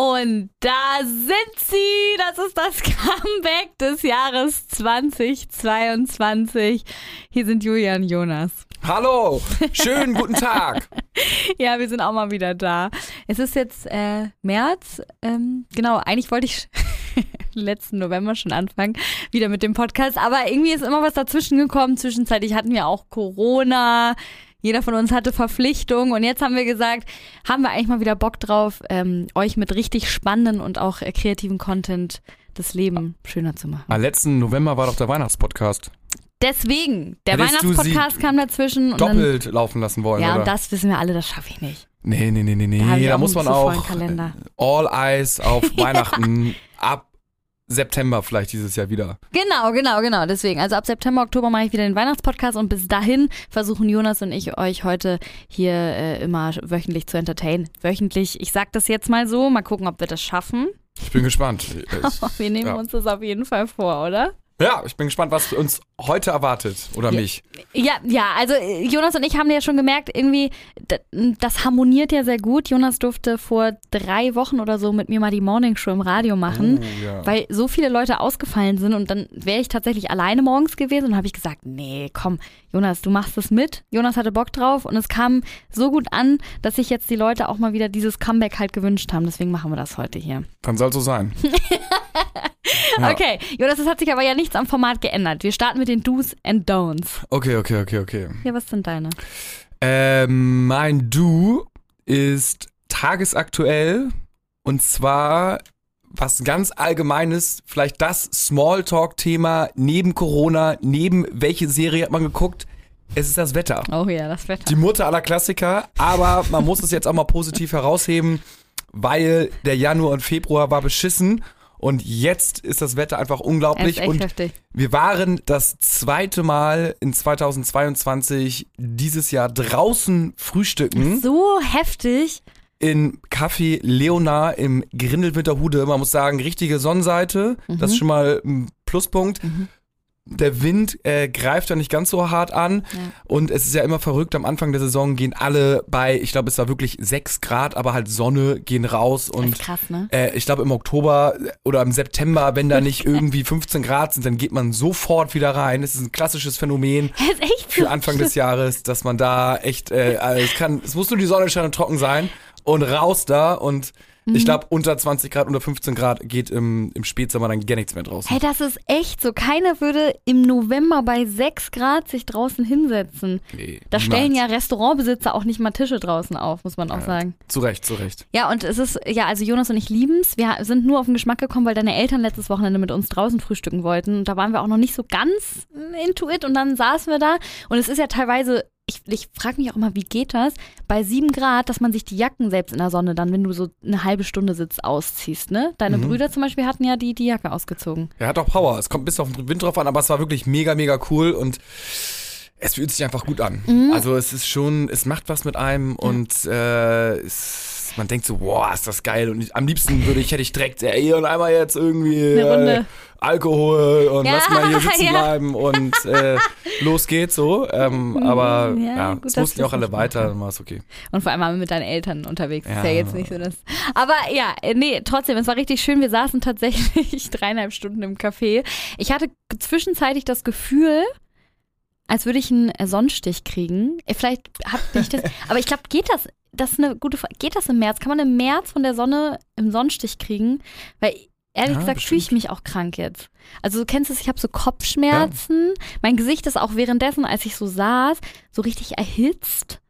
Und da sind sie. Das ist das Comeback des Jahres 2022. Hier sind Julian Jonas. Hallo, schönen guten Tag. ja, wir sind auch mal wieder da. Es ist jetzt äh, März. Ähm, genau, eigentlich wollte ich letzten November schon anfangen, wieder mit dem Podcast. Aber irgendwie ist immer was dazwischen gekommen. Zwischenzeitlich hatten wir auch Corona. Jeder von uns hatte Verpflichtungen und jetzt haben wir gesagt, haben wir eigentlich mal wieder Bock drauf, ähm, euch mit richtig spannenden und auch äh, kreativen Content das Leben schöner zu machen. Am letzten November war doch der Weihnachtspodcast. Deswegen, der Weihnachtspodcast kam dazwischen. Und doppelt dann, laufen lassen wollen, Ja, oder? und das wissen wir alle, das schaffe ich nicht. Nee, nee, nee, nee, nee. Da, da muss man auch all eyes auf Weihnachten ab September vielleicht dieses Jahr wieder. Genau, genau, genau. Deswegen, also ab September, Oktober mache ich wieder den Weihnachtspodcast und bis dahin versuchen Jonas und ich euch heute hier äh, immer wöchentlich zu entertainen. Wöchentlich, ich sag das jetzt mal so, mal gucken, ob wir das schaffen. Ich bin gespannt. Wir nehmen ja. uns das auf jeden Fall vor, oder? Ja, ich bin gespannt, was uns heute erwartet. Oder Ja. mich. Ja, ja, also äh, Jonas und ich haben ja schon gemerkt, irgendwie, das harmoniert ja sehr gut. Jonas durfte vor drei Wochen oder so mit mir mal die Morning Show im Radio machen. Oh, ja. Weil so viele Leute ausgefallen sind und dann wäre ich tatsächlich alleine morgens gewesen und habe ich gesagt, nee, komm, Jonas, du machst es mit. Jonas hatte Bock drauf und es kam so gut an, dass sich jetzt die Leute auch mal wieder dieses Comeback halt gewünscht haben. Deswegen machen wir das heute hier. Dann soll so sein. Ja. Okay, Jonas, es hat sich aber ja nichts am Format geändert. Wir starten mit den Do's and Don'ts. Okay, okay, okay, okay. Ja, was sind deine? Ähm, mein Du ist tagesaktuell und zwar was ganz Allgemeines, vielleicht das Smalltalk-Thema neben Corona, neben welche Serie hat man geguckt? Es ist das Wetter. Oh ja, das Wetter. Die Mutter aller Klassiker, aber man muss es jetzt auch mal positiv herausheben, weil der Januar und Februar war beschissen und jetzt ist das Wetter einfach unglaublich und heftig. wir waren das zweite Mal in 2022 dieses Jahr draußen frühstücken So heftig. in Café Leonard im Grindelwinterhude. Man muss sagen, richtige Sonnenseite. Das ist schon mal ein Pluspunkt. Der Wind äh, greift da nicht ganz so hart an. Ja. Und es ist ja immer verrückt, am Anfang der Saison gehen alle bei, ich glaube, es war wirklich 6 Grad, aber halt Sonne, gehen raus Das und ist krass, ne? äh, ich glaube im Oktober oder im September, wenn da nicht irgendwie 15 Grad sind, dann geht man sofort wieder rein. Das ist ein klassisches Phänomen ist echt für Anfang des Jahres, dass man da echt, äh, es kann, es muss nur die Sonne scheinen und trocken sein und raus da und Mhm. ich glaube unter 20 Grad, unter 15 Grad geht im, im Spätsommer dann gar nichts mehr draußen. Hey, das ist echt so. Keiner würde im November bei 6 Grad sich draußen hinsetzen. Nee, Da stellen ja. Restaurantbesitzer auch nicht mal Tische draußen auf, muss man auch sagen. Zu Recht, zu Recht. Ja, und es ist, ja, also Jonas und ich lieben's. Wir sind nur auf den Geschmack gekommen, weil deine Eltern letztes Wochenende mit uns draußen frühstücken wollten. Und da waren wir auch noch nicht so ganz into it. Und dann saßen wir da. Und es ist ja teilweise, ich, ich frage mich auch immer, wie geht das? Bei 7 Grad, dass man sich die Jacken selbst in der Sonne dann, wenn du so eine halbe Stunde sitzt, ausziehst, ne? Deine Mhm. Brüder zum Beispiel hatten ja die, die Jacke ausgezogen. Er hat auch Power. Es kommt bis auf den Wind drauf an, aber es war wirklich mega, mega cool und es fühlt sich einfach gut an. Mhm. Also es ist schon, es macht was mit einem und äh, es, man denkt so, boah, ist das geil. Und am liebsten würde ich, hätte ich direkt, ey, und einmal jetzt irgendwie äh, Alkohol und Ja, lass mal hier sitzen ja. bleiben und äh, los geht's so. Ähm, aber Ja, ja, gut, es mussten ja auch alle weiter, dann war es okay. Und vor allem mit deinen Eltern unterwegs. Ist ja Ja. jetzt nicht so das. Aber ja, äh, nee, trotzdem, es war richtig schön. Wir saßen tatsächlich dreieinhalb Stunden im Café. Ich hatte zwischenzeitlich das Gefühl, als würde ich einen äh, Sonnenstich kriegen. Äh, Vielleicht hab ich das. aber ich glaube, geht das? Das ist eine gute Frage. Geht das im März? Kann man im März von der Sonne im Sonnenstich kriegen? Weil ehrlich Ja, gesagt fühle ich mich auch krank jetzt. Also du kennst es, ich habe so Kopfschmerzen. Mein Gesicht ist auch währenddessen, als ich so saß, so richtig erhitzt.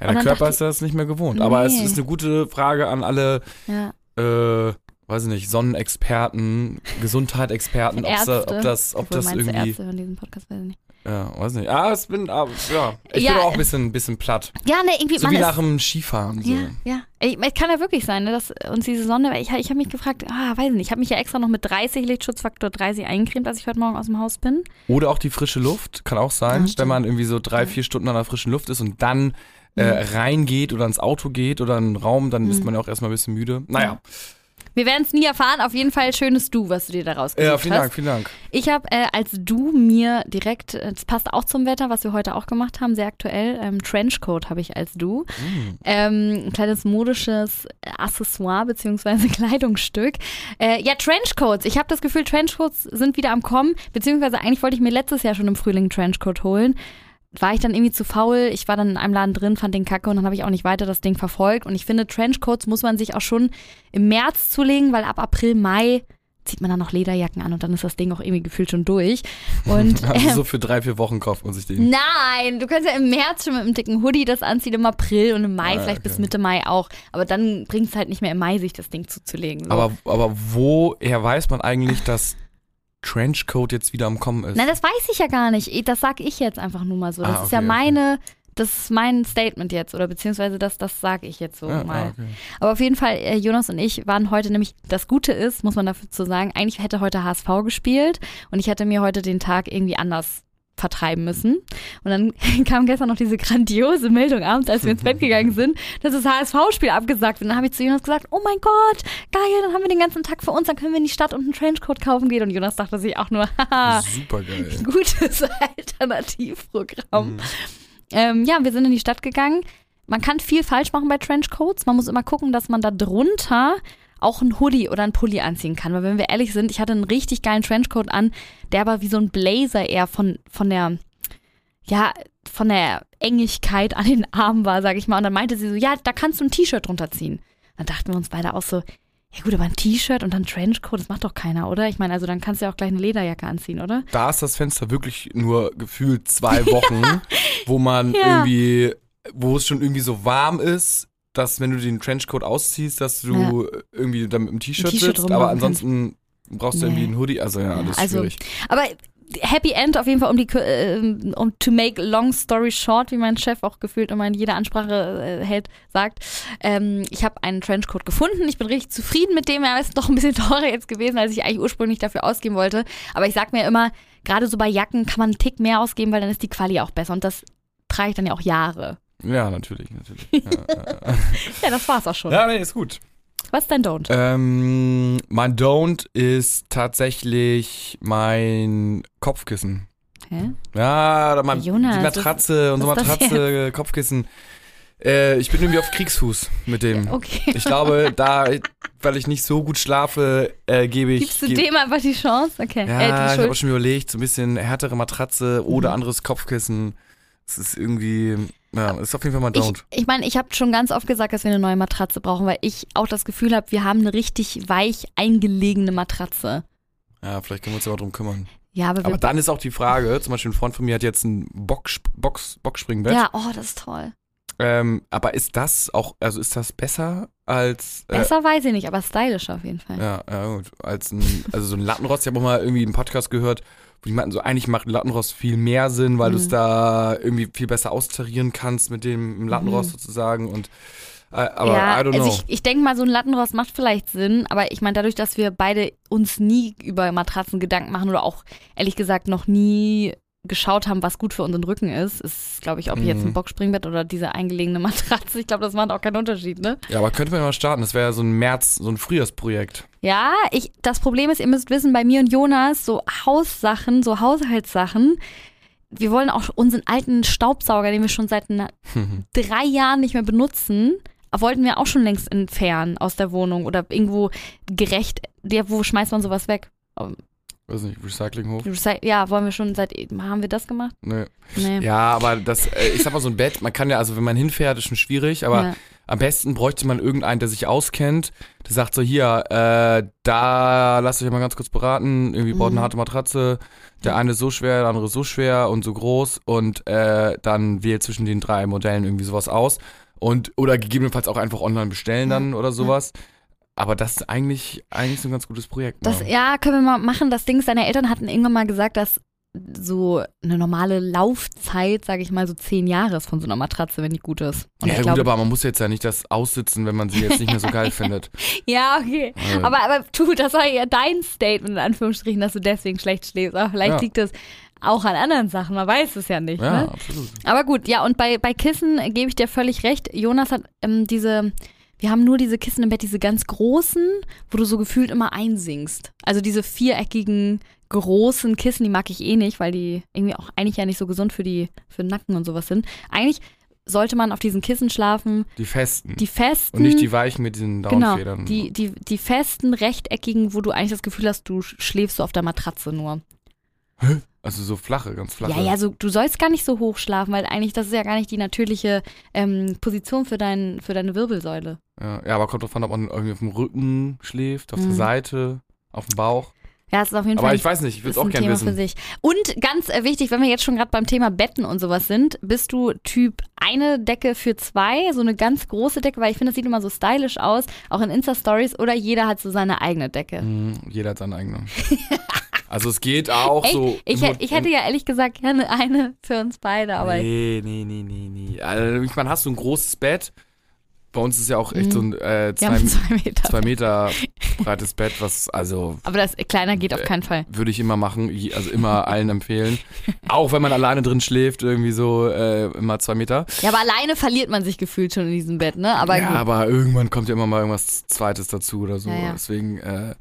Ja, der Körper ist das nicht mehr gewohnt. Aber es Nee. ist eine gute Frage an alle Ja. äh, weiß ich nicht, Sonnenexperten, Gesundheitsexperten, ob, ob das, ob Obwohl, das irgendwie. Ärzte hören diesen Podcast, weiß ich nicht. Ja, weiß nicht. Ah, es bin, ah, ja. Ich Ja, bin auch ein bisschen, bisschen platt. Ja, ne, irgendwie, So wie ist, nach dem Skifahren. So. Ja, ja. Ich, es kann ja wirklich sein, ne, dass uns diese Sonne, ich, ich habe mich gefragt, ah, weiß nicht, ich habe mich ja extra noch mit 30 Lichtschutzfaktor 30 eingecremt, als ich heute Morgen aus dem Haus bin. Oder auch die frische Luft, kann auch sein, Ja, wenn man irgendwie so drei, vier Stunden an der frischen Luft ist und dann äh, reingeht oder ins Auto geht oder in einen Raum, dann ist Mhm. man ja auch erstmal ein bisschen müde. Naja, Wir werden es nie erfahren. Auf jeden Fall schönes Du, was du dir da rausgesucht Ja, vielen hast. Dank, vielen Dank. Ich habe äh, als Du mir direkt, äh, das passt auch zum Wetter, was wir heute auch gemacht haben, sehr aktuell, ähm, Trenchcoat habe ich als Du. Ähm, ein kleines modisches Accessoire beziehungsweise Kleidungsstück. Äh, ja, Trenchcoats. Ich habe das Gefühl, Trenchcoats sind wieder am Kommen, beziehungsweise eigentlich wollte ich mir letztes Jahr schon im Frühling einen Trenchcoat holen. War ich dann irgendwie zu faul. Ich war dann in einem Laden drin, fand den kacke und dann habe ich auch nicht weiter das Ding verfolgt. Und ich finde, Trenchcoats muss man sich auch schon im März zulegen, weil ab April, Mai zieht man dann noch Lederjacken an und dann ist das Ding auch irgendwie gefühlt schon durch. Und Also ähm, so für drei, vier Wochen kauft man sich den. Nein, du kannst ja im März schon mit einem dicken Hoodie das anziehen, im April und im Mai, Ah, vielleicht bis okay. Mitte Mai auch. Aber dann bringt es halt nicht mehr im Mai, sich das Ding zuzulegen. So. Aber, aber woher weiß man eigentlich, dass Trenchcoat jetzt wieder am Kommen ist? Nein, das weiß ich ja gar nicht. Ich- Das sag ich jetzt einfach nur mal so. Das Ah, ist ja okay, okay. meine, das ist mein Statement jetzt oder beziehungsweise das, das sage ich jetzt so Ja, mal. ah, okay. Aber auf jeden Fall, äh, Jonas und ich waren heute nämlich, das Gute ist, muss man dafür zu sagen, eigentlich hätte heute HSV gespielt und ich hätte mir heute den Tag irgendwie anders vertreiben müssen. Und dann kam gestern noch diese grandiose Meldung abends, als wir ins Bett gegangen sind, dass das HSV-Spiel abgesagt wird. Und dann habe ich zu Jonas gesagt, oh mein Gott, geil, dann haben wir den ganzen Tag für uns, dann können wir in die Stadt und einen Trenchcoat kaufen gehen. Und Jonas dachte sich auch nur, haha, gutes Alternativprogramm. Mhm. Ähm, ja, wir sind in die Stadt gegangen. Man kann viel falsch machen bei Trenchcoats. Man muss immer gucken, dass man da drunter auch ein Hoodie oder ein Pulli anziehen kann. Weil wenn wir ehrlich sind, ich hatte einen richtig geilen Trenchcoat an, der aber wie so ein Blazer eher von, von der, ja, von der Engigkeit an den Armen war, sag ich mal. Und dann meinte sie so, ja, da kannst du ein T-Shirt drunter ziehen. Dann dachten wir uns beide auch so, ja gut, aber ein T-Shirt und dann Trenchcoat, das macht doch keiner, oder? Ich meine, also dann kannst du ja auch gleich eine Lederjacke anziehen, oder? Da ist das Fenster wirklich nur gefühlt zwei Wochen, wo man Ja. irgendwie, wo es schon irgendwie so warm ist, dass wenn du den Trenchcoat ausziehst, dass du irgendwie dann mit dem T-Shirt sitzt, aber ansonsten brauchst du Nee. irgendwie einen Hoodie, also ja, alles also, schwierig. Aber Happy End auf jeden Fall, um die äh, um to make long story short, wie mein Chef auch gefühlt immer in jeder Ansprache äh, hält, sagt. Ähm, ich habe einen Trenchcoat gefunden. Ich bin richtig zufrieden mit dem. Er ist doch ein bisschen teurer jetzt gewesen, als ich eigentlich ursprünglich dafür ausgeben wollte. Aber ich sag mir immer, gerade so bei Jacken kann man einen Tick mehr ausgeben, weil dann ist die Quali auch besser. Und das trage ich dann ja auch Jahre. Ja, natürlich, natürlich. Ja, ja, Ja, das war's auch schon. ja. nee, ist gut. Was ist dein Don't? Ähm, mein Don't ist tatsächlich mein Kopfkissen. Hä? Ja, oder mein, Jonas, die Matratze und so Matratze, Kopfkissen. Äh, ich bin irgendwie auf Kriegsfuß mit dem. Okay. Ich glaube, da, weil ich nicht so gut schlafe, äh, gebe ich. Gibst du geb- dem einfach die Chance? Okay. ja, äh, ich habe schon überlegt, so ein bisschen härtere Matratze oder Mhm. anderes Kopfkissen. Es ist irgendwie, ja, ist auf jeden Fall mein Ich, Don't. ich meine, ich habe schon ganz oft gesagt, dass wir eine neue Matratze brauchen, weil ich auch das Gefühl habe, wir haben eine richtig weich eingelegene Matratze. Ja, vielleicht können wir uns ja mal drum kümmern. Ja, aber. Aber dann ist auch die Frage, zum Beispiel ein Freund von mir hat jetzt ein Box, Box, Boxspringbett. ja, oh, das ist toll. Ähm, aber ist das auch, also ist das besser als äh, Besser weiß ich nicht, aber stylisch auf jeden Fall. Ja, ja gut. Als ein, also so ein Lattenrost, ich habe auch mal irgendwie einen Podcast gehört, wo die meinten, so eigentlich macht ein Lattenrost viel mehr Sinn, weil du es Mhm. da irgendwie viel besser austarieren kannst mit dem Lattenrost sozusagen und äh, aber ja, also ich, ich denke mal, so ein Lattenrost macht vielleicht Sinn, aber ich meine, dadurch, dass wir beide uns nie über Matratzen Gedanken machen oder auch ehrlich gesagt noch nie geschaut haben, was gut für unseren Rücken ist, ist, glaube ich, ob jetzt ein Mhm. Boxspringbett oder diese eingelegene Matratze, ich glaube, das macht auch keinen Unterschied, ne? ja, aber könnte man mal starten, das wäre ja so ein März, so ein Frühjahrsprojekt. Ja, ich, das Problem ist, ihr müsst wissen, bei mir und Jonas, so Haussachen, so Haushaltssachen, wir wollen auch unseren alten Staubsauger, den wir schon seit drei Jahren nicht mehr benutzen, wollten wir auch schon längst entfernen aus der Wohnung oder irgendwo gerecht. Der, wo schmeißt man sowas weg? Weiß nicht, Recyclinghof? Recy- Ja, wollen wir schon seit, haben wir das gemacht? Nee. Nee. Ja, aber das, äh, ich sag mal so ein Bett, man kann ja, also wenn man hinfährt, ist schon schwierig, aber Ja. Am besten bräuchte man irgendeinen, der sich auskennt, der sagt so, hier, äh, da lasst euch mal ganz kurz beraten, irgendwie braucht Mhm. eine harte Matratze, der eine ist so schwer, der andere ist so schwer und so groß und äh, dann wählt zwischen den drei Modellen irgendwie sowas aus und oder gegebenenfalls auch einfach online bestellen dann oder sowas. Aber das ist eigentlich, eigentlich so ein ganz gutes Projekt. Das, ne? ja, können wir mal machen. Das Ding ist, deine Eltern hatten irgendwann mal gesagt, dass so eine normale Laufzeit, sage ich mal, so zehn Jahre ist von so einer Matratze, wenn die gut ist. Und ja, gut, glaube, aber man muss jetzt ja nicht das aussitzen, wenn man sie jetzt nicht mehr so geil findet. ja, okay. Äh, Aber, aber du, das war ja dein Statement in Anführungsstrichen, dass du deswegen schlecht schläfst. Aber vielleicht Ja. liegt es auch an anderen Sachen, man weiß es ja nicht. ja, Ne? absolut. Aber gut, ja, und bei, bei Kissen gebe ich dir völlig recht. Jonas hat ähm, diese, wir haben nur diese Kissen im Bett, diese ganz großen, wo du so gefühlt immer einsinkst. Also diese viereckigen, großen Kissen, die mag ich eh nicht, weil die irgendwie auch eigentlich ja nicht so gesund für die, für den Nacken und sowas sind. Eigentlich sollte man auf diesen Kissen schlafen, Die festen. die festen. und nicht die weichen mit diesen Genau, Downfedern. die, die, die festen, rechteckigen, wo du eigentlich das Gefühl hast, du schläfst so auf der Matratze nur. Also so flache, ganz flache. Ja, ja, so, du sollst gar nicht so hoch schlafen, weil eigentlich das ist ja gar nicht die natürliche ähm, Position für, dein, für deine Wirbelsäule. Ja, ja, aber kommt drauf an, ob man irgendwie auf dem Rücken schläft, auf Mhm. der Seite, auf dem Bauch. Ja, es ist auf jeden Aber Fall ich weiß nicht, ich würde es auch ein gerne Thema wissen. für sich. Und ganz äh, wichtig, wenn wir jetzt schon gerade beim Thema Betten und sowas sind, bist du Typ eine Decke für zwei, so eine ganz große Decke, weil ich finde, das sieht immer so stylisch aus, auch in Insta-Stories, oder jeder hat so seine eigene Decke. Mhm, jeder hat seine eigene. also es geht auch Ey, so. ich, im ich hätte ja ehrlich gesagt gerne eine für uns beide, aber Nee, nee, nee, nee, nee. Also, ich meine, hast du ein großes Bett? Bei uns ist ja auch echt so ein äh, wir zwei, zwei Meter. zwei Meter breites Bett, was also Aber das kleiner geht auf Äh, keinen Fall. würde ich immer machen, also immer allen empfehlen. Auch wenn man alleine drin schläft, irgendwie so äh, immer zwei Meter. Ja, aber alleine verliert man sich gefühlt schon in diesem Bett, ne? Aber ja, gut. aber irgendwann kommt ja immer mal irgendwas Zweites dazu oder so. Ja, ja. Deswegen, äh,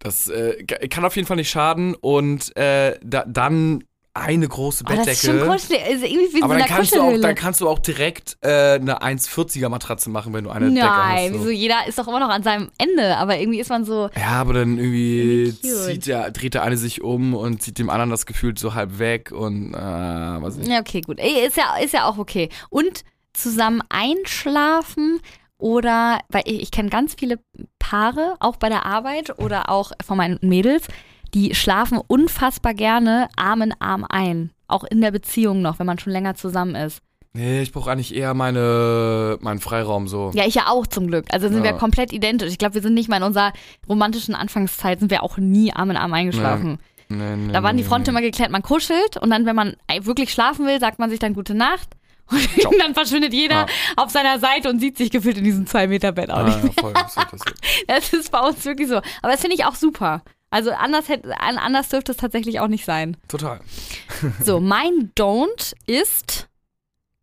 das äh, kann auf jeden Fall nicht schaden. Und äh, da, dann eine große Oh, das ist schon Bettdecke. kuschelig. Ist irgendwie wie aber so dann kannst, du auch, dann kannst du auch direkt äh, eine 1,40er Matratze machen, wenn du eine Decke Nein, hast. So. wieso? Jeder ist doch immer noch an seinem Ende, aber irgendwie ist man so. Ja, aber dann irgendwie Irgendwie zieht der, dreht der eine sich um und zieht dem anderen das Gefühl so halb weg und äh, was ich. Ja, okay, gut. Ey, Ist ja, ist ja auch okay. Und zusammen einschlafen oder, weil ich, ich kenne ganz viele Paare, auch bei der Arbeit oder auch von meinen Mädels, die schlafen unfassbar gerne Arm in Arm ein. Auch in der Beziehung noch, wenn man schon länger zusammen ist. Nee, ich brauche eigentlich eher meine, meinen Freiraum so. Ja, ich ja auch zum Glück. Also sind wir Ja. komplett identisch. Ich glaube, wir sind nicht mal in unserer romantischen Anfangszeit, sind wir auch nie Arm in Arm eingeschlafen. Nee, nee, Da waren die nee, Fronten nee. immer geklärt, man kuschelt und dann, wenn man wirklich schlafen will, sagt man sich dann gute Nacht. Und dann verschwindet jeder Ja. auf seiner Seite und sieht sich gefühlt in diesem 2-Meter-Bett auch Ah, nicht. ja, voll, das ist bei uns wirklich so. Aber das finde ich auch super. Also anders, hätte, anders dürfte es tatsächlich auch nicht sein. Total. So, mein Don't ist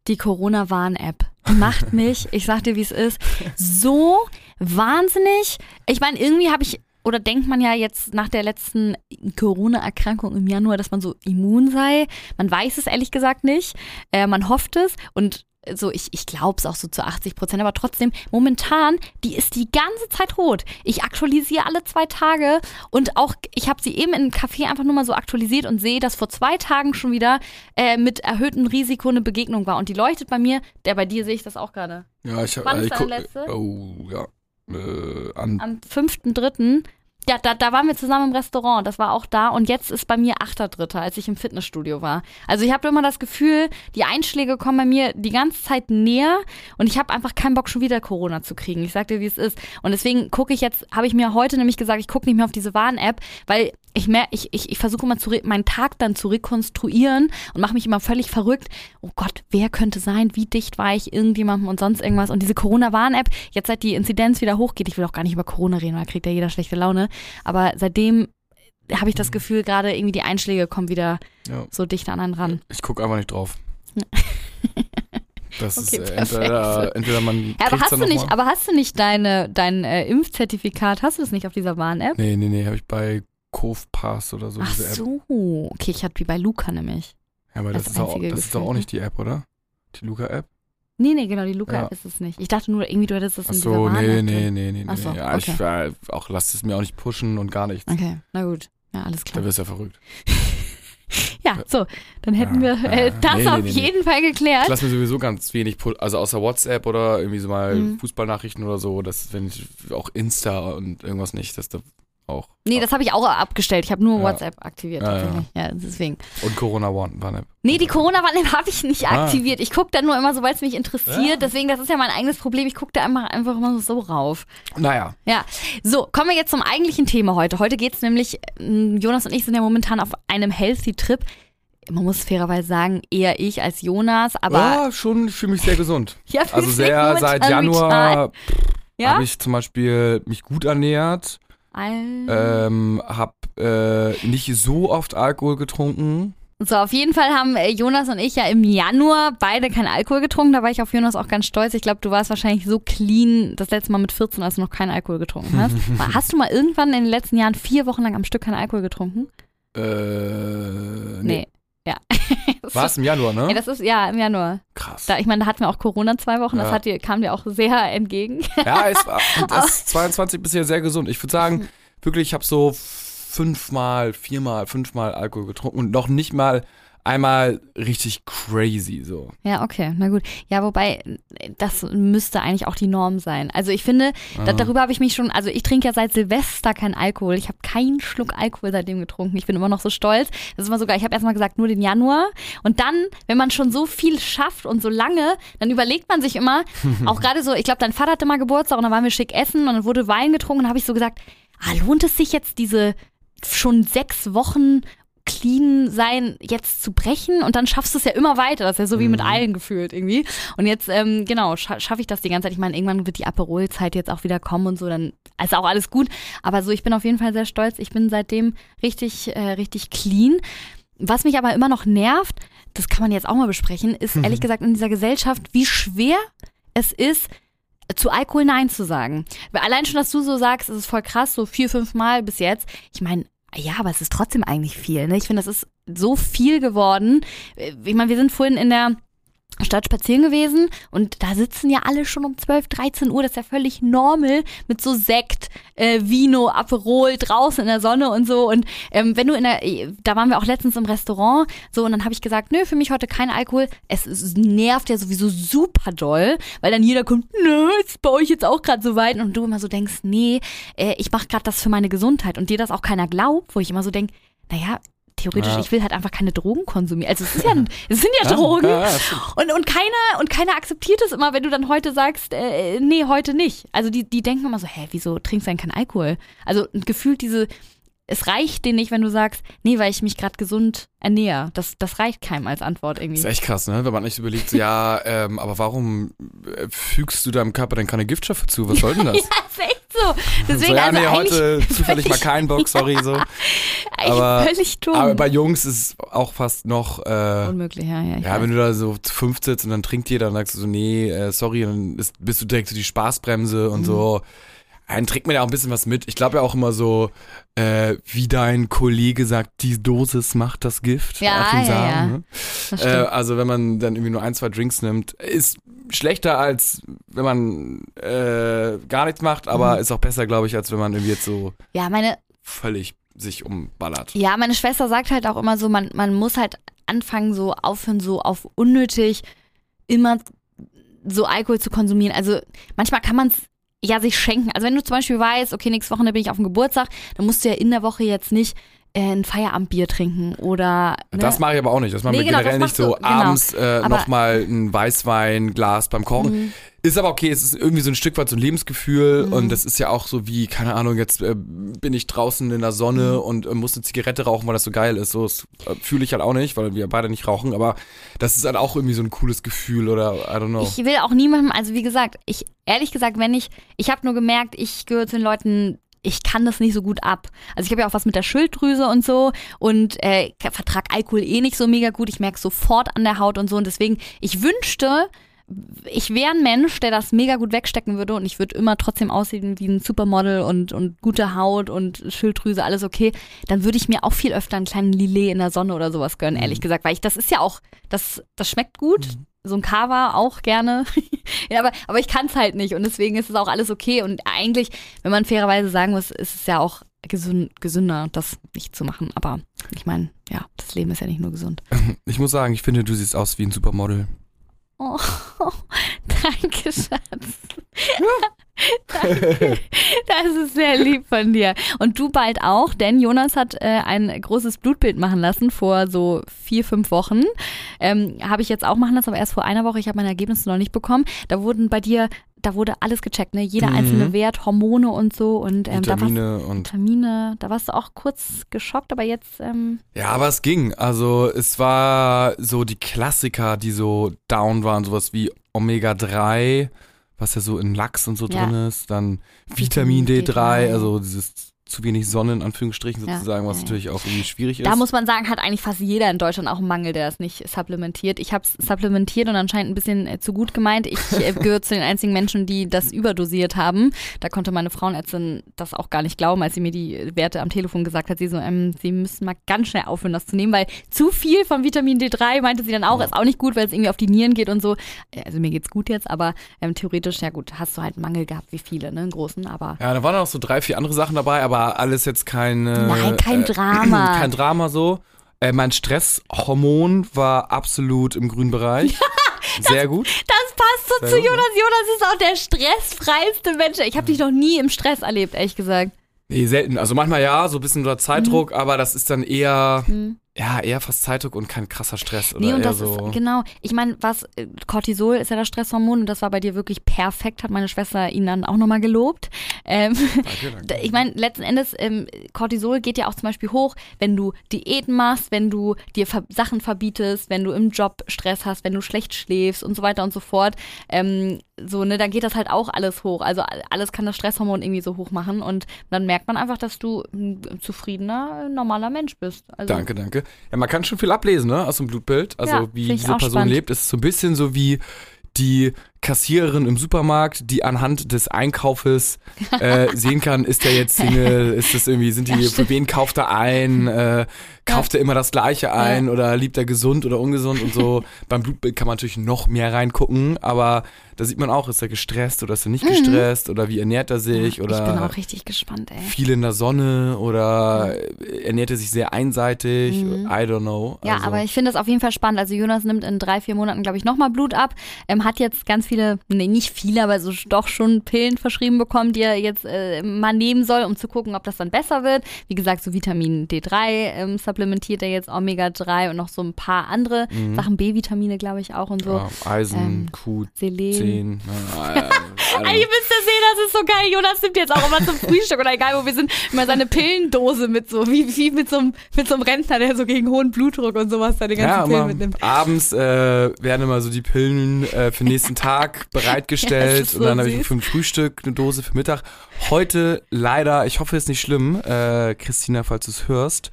die Corona-Warn-App. Macht mich, ich sag dir, wie es ist, so wahnsinnig. Ich meine, irgendwie habe ich, oder denkt man ja jetzt nach der letzten Corona-Erkrankung im Januar, dass man so immun sei. Man weiß es ehrlich gesagt nicht. Äh, man hofft es und so, ich, ich glaube es auch so zu 80 Prozent, aber trotzdem, momentan, die ist die ganze Zeit rot. Ich aktualisiere alle zwei Tage und auch, ich habe sie eben in einem Café einfach nur mal so aktualisiert und sehe, dass vor zwei Tagen schon wieder äh, mit erhöhtem Risiko eine Begegnung war. Und die leuchtet bei mir, der bei dir sehe ich das auch gerade. Ja, ich Wann ist ich deine letzte? Oh, ja. Äh, an, Am 5.3. Ja, da, da waren wir zusammen im Restaurant, das war auch da und jetzt ist bei mir 8.3., als ich im Fitnessstudio war. Also ich habe immer das Gefühl, die Einschläge kommen bei mir die ganze Zeit näher und ich habe einfach keinen Bock, schon wieder Corona zu kriegen. Ich sag dir, wie es ist. Und deswegen gucke ich jetzt, habe ich mir heute nämlich gesagt, ich gucke nicht mehr auf diese Warn-App, weil ich mehr, ich, ich, ich versuche immer zu meinen Tag dann zu rekonstruieren und mache mich immer völlig verrückt. Oh Gott, wer könnte sein? Wie dicht war ich irgendjemandem und sonst irgendwas? Und diese Corona-Warn-App, jetzt seit die Inzidenz wieder hochgeht, ich will auch gar nicht über Corona reden, weil da kriegt ja jeder schlechte Laune. Aber seitdem habe ich das Gefühl, gerade irgendwie die Einschläge kommen wieder ja. so dicht an einen ran. Ich gucke einfach nicht drauf. Das Okay, ist äh, entweder, entweder man. Ja, aber hast du nicht, mal. aber hast du nicht deine, dein äh, Impfzertifikat, hast du das nicht auf dieser Warn-App? Nee, nee, nee, habe ich bei Cove-Pass oder so Ach diese App. so. Okay, ich hatte wie bei Luca nämlich. Ja, aber das, Das ist, auch, das ist doch auch nicht die App, oder? Die Luca-App? Nee, nee, genau, die Luca Ja. ist es nicht. Ich dachte nur, irgendwie du hättest das in Ach dieser so, nee, nee, nee, nee, Ach so, nee. Ja, ich okay. äh, auch lass es mir auch nicht pushen und gar nichts. Okay, na gut. Ja, alles Da klar. wirst du ja verrückt. Ja, so, dann hätten Ja, wir äh, ja. das Nee, auf nee, nee, nee. jeden Fall Ich geklärt. lasse mir sowieso ganz wenig, pu- also außer WhatsApp oder irgendwie so mal Mhm. Fußballnachrichten oder so, das wenn ich auch Insta und irgendwas nicht, das da auch. Nee, das habe ich auch abgestellt. Ich habe nur Ja. WhatsApp aktiviert Ja, ja. tatsächlich. Ja, deswegen. Und Corona Warn-App. Nee, die Corona-Warn-App habe ich nicht Ah. aktiviert. Ich gucke da nur immer, sobald es mich interessiert. Deswegen, das ist ja mein eigenes Problem. Ich gucke da einfach, einfach immer so rauf. Naja, Ja, so, kommen wir jetzt zum eigentlichen Thema heute. Heute geht's nämlich, ähm, Jonas und ich sind ja momentan auf einem Healthy-Trip. Man muss fairerweise sagen, eher ich als Jonas, aber ja, schon, ich fühle mich sehr gesund. ja, Also sehr seit. Januar Ja? habe ich zum Beispiel mich gut ernährt, Al- ähm, habe äh, nicht so oft Alkohol getrunken. So, auf jeden Fall haben äh, Jonas und ich ja im Januar beide keinen Alkohol getrunken. Da war ich auf Jonas auch ganz stolz. Ich glaube, du warst wahrscheinlich so clean das letzte Mal mit 14, als du noch keinen Alkohol getrunken hast. hast du mal irgendwann in den letzten Jahren vier Wochen lang am Stück keinen Alkohol getrunken? Äh, nee. Nee. Ja. War es im Januar, ne? Ja, das ist ja im Januar. Krass. Da, ich meine, da hatten wir auch Corona zwei Wochen, das Ja. hat dir, kam dir auch sehr entgegen. Ja, es war das 22 bisher sehr gesund. Ich würde sagen, wirklich, ich habe so fünfmal, viermal, fünfmal Alkohol getrunken und noch nicht mal einmal richtig crazy so. Ja, okay, na gut. Ja, wobei, das müsste eigentlich auch die Norm sein. Also ich finde, da, darüber habe ich mich schon, also ich trinke ja seit Silvester keinen Alkohol. Ich habe keinen Schluck Alkohol seitdem getrunken. Ich bin immer noch so stolz. Das ist immer sogar, ich habe erstmal gesagt, nur den Januar. Und dann, wenn man schon so viel schafft und so lange, dann überlegt man sich immer, auch gerade so, ich glaube, dein Vater hatte mal Geburtstag und dann waren wir schick essen und dann wurde Wein getrunken und dann habe ich so gesagt, ah, lohnt es sich jetzt diese schon sechs Wochen clean sein jetzt zu brechen und dann schaffst du es ja immer weiter. Das ist ja so wie mit allen gefühlt irgendwie. Und jetzt, ähm, genau, scha schaffe ich das die ganze Zeit. Ich meine, irgendwann wird die Aperol-Zeit jetzt auch wieder kommen und so, dann ist auch alles gut. Aber so, ich bin auf jeden Fall sehr stolz. Ich bin seitdem richtig, äh, richtig clean. Was mich aber immer noch nervt, das kann man jetzt auch mal besprechen, ist ehrlich gesagt in dieser Gesellschaft, wie schwer es ist, zu Alkohol Nein zu sagen. Weil allein schon, dass du so sagst, es ist voll krass, so vier, fünf Mal bis jetzt. Ich meine, ja, aber es ist trotzdem eigentlich viel. Ne? Ich finde, das ist so viel geworden. Ich meine, wir sind vorhin in der Stadt spazieren gewesen und da sitzen ja alle schon um 12, 13 Uhr. Das ist ja völlig normal mit so Sekt, äh, Vino, Aperol draußen in der Sonne und so. Und ähm, wenn du in der, da waren wir auch letztens im Restaurant, so und dann habe ich gesagt, nö, für mich heute kein Alkohol. Es, es nervt ja sowieso super doll, weil dann jeder kommt, nö, ist bei euch jetzt auch gerade so weit und du immer so denkst, nee, äh, ich mache gerade das für meine Gesundheit und dir das auch keiner glaubt, wo ich immer so denk, naja, theoretisch, Ja. ich will halt einfach keine Drogen konsumieren. Also es ist ja, es sind ja Drogen. Ja. Und, und keiner und keiner akzeptiert es immer, wenn du dann heute sagst, äh, nee, heute nicht. Also die, die denken immer so, hä, wieso trinkst du denn keinen Alkohol? Also gefühlt diese, es reicht denen nicht, wenn du sagst, nee, weil ich mich gerade gesund ernähre. Das, das reicht keinem als Antwort Das irgendwie. ist echt krass, ne? Wenn man nicht überlegt, so, ja, ähm, aber warum äh, fügst du deinem Körper denn keine Giftstoffe zu? Was soll denn das? Ja, ist echt so. Deswegen so, ja, also nee, heute zufällig mal keinen Bock, sorry, so. aber- völlig dumm. Aber bei Jungs ist es auch fast noch, äh, Unmöglich, ja, ja. ich ja, weiß. wenn du da so zu fünf sitzt und dann trinkt jeder, dann sagst du so, nee, äh, sorry, dann ist, bist du direkt so die Spaßbremse Mhm. und so. Dann trinkt man ja auch ein bisschen was mit. Ich glaube ja auch immer so, äh, wie dein Kollege sagt, die Dosis macht das Gift. Ja, ja, Sam, ja. Ne? Äh, also wenn man dann irgendwie nur ein, zwei Drinks nimmt, ist schlechter als wenn man äh, gar nichts macht, aber Mhm. ist auch besser, glaube ich, als wenn man irgendwie jetzt so ja, meine, völlig sich umballert. Ja, meine Schwester sagt halt auch immer so, man, man muss halt anfangen, so aufhören, so auf unnötig immer so Alkohol zu konsumieren. Also manchmal kann man es ja sich schenken. Also wenn du zum Beispiel weißt, okay, nächste Woche bin ich auf dem Geburtstag, dann musst du ja in der Woche jetzt nicht ein Feierabendbier trinken oder ne? Das mache ich aber auch nicht. Das machen Nee, wir genau, generell nicht so genau. abends äh, nochmal ein Weißweinglas beim Kochen. Mhm. Ist aber okay, es ist irgendwie so ein Stück weit so ein Lebensgefühl Mhm. und das ist ja auch so wie, keine Ahnung, jetzt äh, bin ich draußen in der Sonne Mhm. und äh, muss eine Zigarette rauchen, weil das so geil ist. So das, äh, fühle ich halt auch nicht, weil wir beide nicht rauchen, aber das ist halt auch irgendwie so ein cooles Gefühl oder I don't know. Ich will auch niemandem, also wie gesagt, ich ehrlich gesagt, wenn ich, ich habe nur gemerkt, ich gehöre zu den Leuten, ich kann das nicht so gut ab. Also ich habe ja auch was mit der Schilddrüse und so und äh, vertrag Alkohol eh nicht so mega gut. Ich merke sofort an der Haut und so und deswegen, ich wünschte, ich wäre ein Mensch, der das mega gut wegstecken würde und ich würde immer trotzdem aussehen wie ein Supermodel und, und gute Haut und Schilddrüse, alles okay, dann würde ich mir auch viel öfter einen kleinen Lillet in der Sonne oder sowas gönnen, ehrlich gesagt, weil ich, das ist ja auch, das, das schmeckt gut, so ein Kava auch gerne, ja, aber, aber ich kann es halt nicht und deswegen ist es auch alles okay und eigentlich, wenn man fairerweise sagen muss, ist es ja auch gesund, gesünder, das nicht zu machen, aber ich meine, ja, das Leben ist ja nicht nur gesund. Ich muss sagen, ich finde, du siehst aus wie ein Supermodel. Oh, danke, Schatz. danke. Das ist sehr lieb von dir. Und du bald auch, denn Jonas hat äh, ein großes Blutbild machen lassen vor so vier, fünf Wochen. Ähm, habe ich jetzt auch machen lassen, aber erst vor einer Woche. Ich habe meine Ergebnisse noch nicht bekommen. Da wurden bei dir, da wurde alles gecheckt, ne? Jeder Mhm. einzelne Wert, Hormone und so. Und ähm, da warst, Vitamine und Vitamine, da warst du auch kurz geschockt, aber jetzt, ähm, Ja, aber es ging. Also es war so die Klassiker, die so down waren, sowas wie Omega-3, was ja so in Lachs und so Ja. drin ist, dann Vitamin Vitamin D3, D3. also dieses zu wenig Sonne in Anführungsstrichen Ja, sozusagen, was ja, ja. natürlich auch irgendwie schwierig ist. Da muss man sagen, hat eigentlich fast jeder in Deutschland auch einen Mangel, der das nicht supplementiert. Ich habe es supplementiert und anscheinend ein bisschen äh, zu gut gemeint. Ich äh, gehöre zu den einzigen Menschen, die das überdosiert haben. Da konnte meine Frauenärztin das auch gar nicht glauben, als sie mir die Werte am Telefon gesagt hat. Sie so, ähm, sie müssen mal ganz schnell aufhören, das zu nehmen, weil zu viel von Vitamin D3, meinte sie dann auch, ist auch nicht gut, weil es irgendwie auf die Nieren geht und so. Äh, Also mir geht's gut jetzt, aber ähm, theoretisch, ja gut, hast du halt einen Mangel gehabt, wie viele, ne, einen großen, aber Ja, da waren noch so drei, vier andere Sachen dabei, aber alles jetzt kein. Äh, Nein, kein Drama. Kein Drama so. Äh, mein Stresshormon war absolut im grünen Bereich. Sehr gut. Das passt so Sehr zu gut, ne? Jonas. Jonas ist auch der stressfreiste Mensch. Ich habe dich noch nie im Stress erlebt, ehrlich gesagt. Nee, selten. Also manchmal ja, so ein bisschen unter Zeitdruck, aber das ist dann eher, Mhm. Ja, eher fast Zeitdruck und kein krasser Stress. Oder Nee, und eher das so. ist, genau, ich meine, was, äh, Cortisol ist ja das Stresshormon und das war bei dir wirklich perfekt, hat meine Schwester ihn dann auch nochmal gelobt. Ähm, Danke, danke. Da- Ich meine, letzten Endes, ähm, Cortisol geht ja auch zum Beispiel hoch, wenn du Diäten machst, wenn du dir ver Sachen verbietest, wenn du im Job Stress hast, wenn du schlecht schläfst und so weiter und so fort. Ähm, so, ne, dann geht das halt auch alles hoch. Also alles kann das Stresshormon irgendwie so hoch machen und dann merkt man einfach, dass du ein zufriedener, normaler Mensch bist. Also, Danke, danke. Ja, man kann schon viel ablesen, ne, aus dem Blutbild. Also Ja, wie diese Person spannend. lebt, ist so ein bisschen so wie die Kassiererin im Supermarkt, die anhand des Einkaufes äh, sehen kann, ist der jetzt Single, ist das irgendwie, sind die, Ja, für wen kauft er ein, äh, kauft er immer das Gleiche ein oder liebt er gesund oder ungesund und so. Beim Blutbild kann man natürlich noch mehr reingucken, aber da sieht man auch, ist er gestresst oder ist er nicht gestresst oder wie ernährt er sich Mhm. ich bin oder auch richtig gespannt, ey. viel in der Sonne oder ernährt er sich sehr einseitig, Mhm. I don't know. Ja, also, aber ich finde das auf jeden Fall spannend. Also Jonas nimmt in drei, vier Monaten, glaube ich, nochmal Blut ab. Ähm, hat jetzt ganz viele, nee, nicht viele, aber so doch schon Pillen verschrieben bekommen, die er jetzt äh, mal nehmen soll, um zu gucken, ob das dann besser wird. Wie gesagt, so Vitamin D3 ähm, supplementiert er jetzt, Omega-3 und noch so ein paar andere Mhm. Sachen, B-Vitamine, glaube ich, auch und so. ja, Eisen, Ähm, Q10, Selen. äh, I don't Ey, know. ihr müsst das sehen, das ist so geil. Jonas nimmt jetzt auch immer zum Frühstück oder egal wo wir sind, immer seine Pillendose mit so, wie, wie mit so, einem, mit so einem Rentner, der so gegen hohen Blutdruck und sowas seine ganzen ja, Pillen mitnimmt. abends äh, werden immer so die Pillen äh, für den nächsten Tag bereitgestellt Ja, und dann habe ich für ein Frühstück eine Dose für Mittag. Heute leider, ich hoffe, es ist nicht schlimm, äh, Christina, falls du es hörst,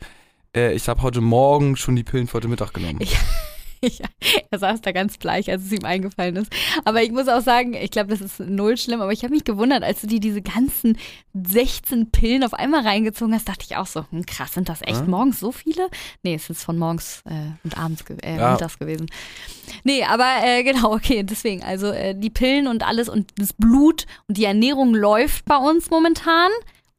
äh, ich habe heute Morgen schon die Pillen für heute Mittag genommen. Ich- Er saß da ganz bleich, als es ihm eingefallen ist. Aber ich muss auch sagen, ich glaube, das ist null schlimm, aber ich habe mich gewundert, als du dir diese ganzen 16 Pillen auf einmal reingezogen hast, dachte ich auch so, hm, krass, sind das echt Ja. morgens so viele? Nee, es ist von morgens äh, und abends, äh, Ja. mittags gewesen. Nee, aber äh, genau, okay, deswegen, also äh, die Pillen und alles und das Blut und die Ernährung läuft bei uns momentan.